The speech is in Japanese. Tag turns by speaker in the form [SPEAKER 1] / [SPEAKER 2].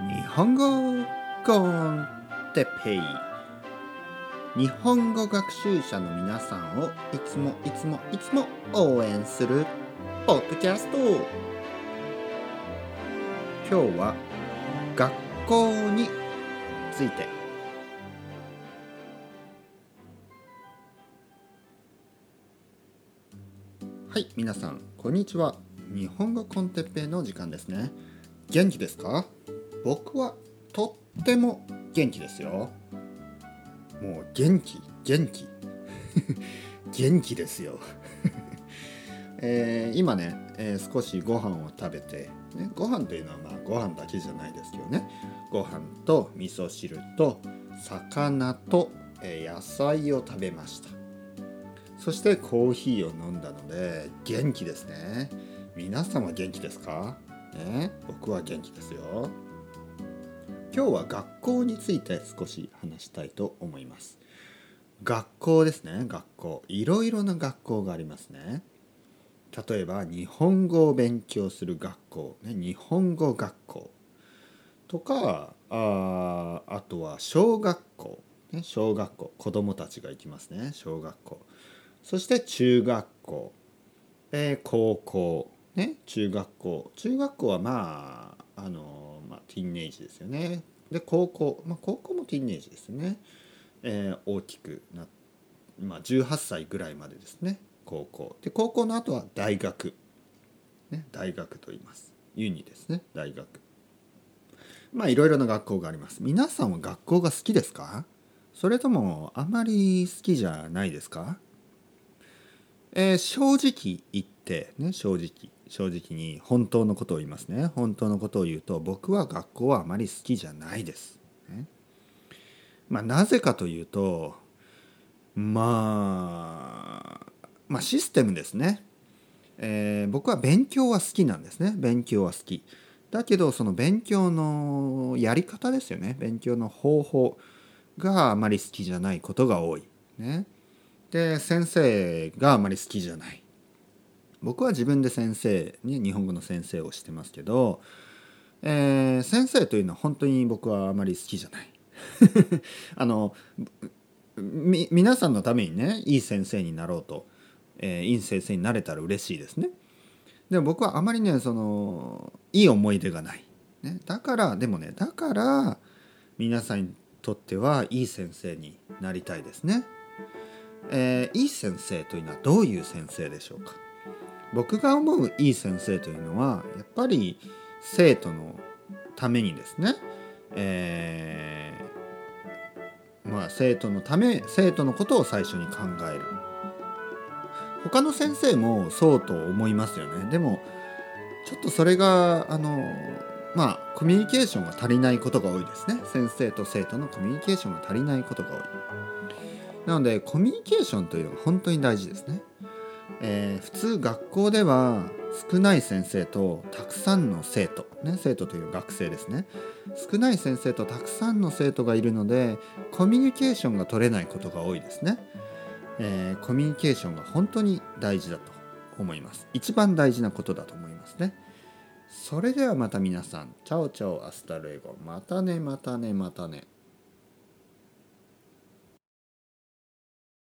[SPEAKER 1] 日本語コンテペイ。日本語学習者の皆さんをいつもいつもいつも応援するポッドキャスト。今日は学校について。はい皆さんこんにちは。日本語コンテッペイの時間ですね。元気ですか？僕はとっても元気ですよ。もう元気元気。元気ですよ。えー今ね、えー少しご飯を食べて、ね、ご飯というのはまあご飯だけじゃないですけどね。ご飯と味噌汁と魚と、え野菜を食べました。そしてコーヒーを飲んだので元気ですね。皆さんは元気ですか？ね僕は元気ですよ。今日は学校について少し話したいと思います。学校ですね。学校。いろいろな学校がありますね。例えば日本語を勉強する学校、ね、日本語学校。とかああとは小学校、ね、小学校。子供たちが行きますね。小学校。そして中学校、えー高校、ね、中学校。中学校はまああの、ティーンエイジですよね。で高校、まあ、高校もティーンエイジですね、えー大きくなまあ、18歳ぐらいまでですね。高校。で高校の後は大学、ね、大学と言います。ユニですね。大学。まあいろいろな学校があります。皆さんは学校が好きですか？それともあまり好きじゃないですか？えー正直言ってね正直正直に本当のことを言いますね。本当のことを言うと僕は学校はあまり好きじゃないです、ね。まあなぜかというとまあまあシステムですね、えー僕は勉強は好きなんですね。勉強は好き。だけどその勉強のやり方ですよね。勉強の方法があまり好きじゃないことが多い。ね。で先生があまり好きじゃない。僕は自分で先生に日本語の先生をしてますけど、えー先生というのは本当に僕はあまり好きじゃない。あのみ皆さんのためにねいい先生になろうと、えーいい先生になれたら嬉しいですね。でも僕はあまりねそのいい思い出がない、ね、だからでもねだから皆さんにとってはいい先生になりたいですね。えーいい先生というのはどういう先生でしょうか？僕が思ういい先生というのはやっぱり生徒のためにですね、えーまあ生徒のため生徒のことを最初に考える。他の先生もそうと思いますよね。でもちょっとそれがあのまあコミュニケーションが足りないことが多いですね。先生と生徒のコミュニケーションが足りないことが多い。なのでコミュニケーションというのが本当に大事ですね、えー普通学校では少ない先生とたくさんの生徒、ね、生徒という学生ですね。少ない先生とたくさんの生徒がいるのでコミュニケーションが取れないことが多いですね、えーコミュニケーションが本当に大事だと思います。一番大事なことだと思いますね。それではまた皆さん。 Chao chao hasta luego。またねまたねまたね。